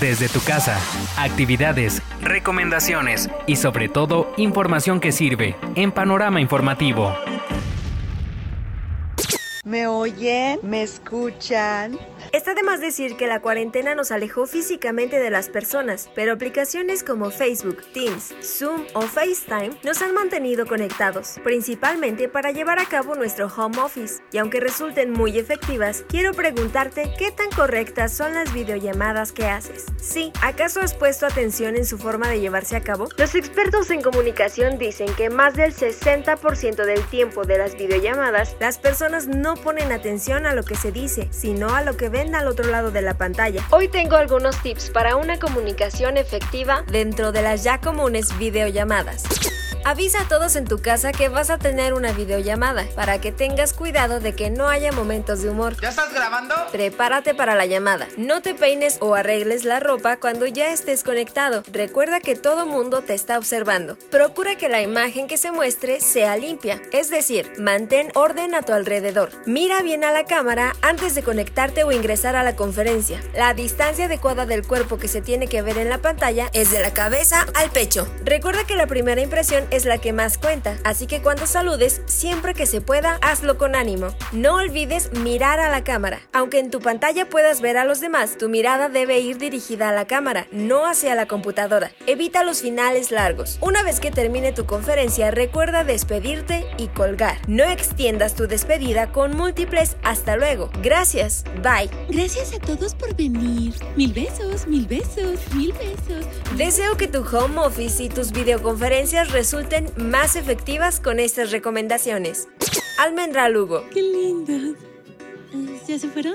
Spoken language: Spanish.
desde tu casa, actividades, recomendaciones y sobre todo información que sirve en Panorama Informativo. ¿Me oyen? ¿Me escuchan? Está de más decir que la cuarentena nos alejó físicamente de las personas, pero aplicaciones como Facebook, Teams, Zoom o FaceTime nos han mantenido conectados, principalmente para llevar a cabo nuestro home office. Y aunque resulten muy efectivas, quiero preguntarte qué tan correctas son las videollamadas que haces. Sí, ¿acaso has puesto atención en su forma de llevarse a cabo? Los expertos en comunicación dicen que más del 60% del tiempo de las videollamadas, las personas no ponen atención a lo que se dice, sino a lo que ven al otro lado de la pantalla. Hoy tengo algunos tips para una comunicación efectiva dentro de las ya comunes videollamadas. Avisa a todos en tu casa que vas a tener una videollamada para que tengas cuidado de que no haya momentos de humor. ¿Ya estás grabando? Prepárate para la llamada. No te peines o arregles la ropa cuando ya estés conectado. Recuerda que todo mundo te está observando. Procura que la imagen que se muestre sea limpia, es decir, mantén orden a tu alrededor. Mira bien a la cámara antes de conectarte o ingresar a la conferencia. La distancia adecuada del cuerpo que se tiene que ver en la pantalla es de la cabeza al pecho. Recuerda que la primera impresión es la que más cuenta, así que cuando saludes, siempre que se pueda, hazlo con ánimo. No olvides mirar a la cámara. Aunque en tu pantalla puedas ver a los demás, tu mirada debe ir dirigida a la cámara, no hacia la computadora. Evita los finales largos. Una vez que termine tu conferencia, recuerda despedirte y colgar. No extiendas tu despedida con múltiples hasta luego. Gracias. Bye. Gracias a todos por venir. Mil besos, mil besos, mil besos. Deseo que tu home office y tus videoconferencias resulten más efectivas con estas recomendaciones. Almendra Lugo. Qué lindo. ¿Ya se fueron?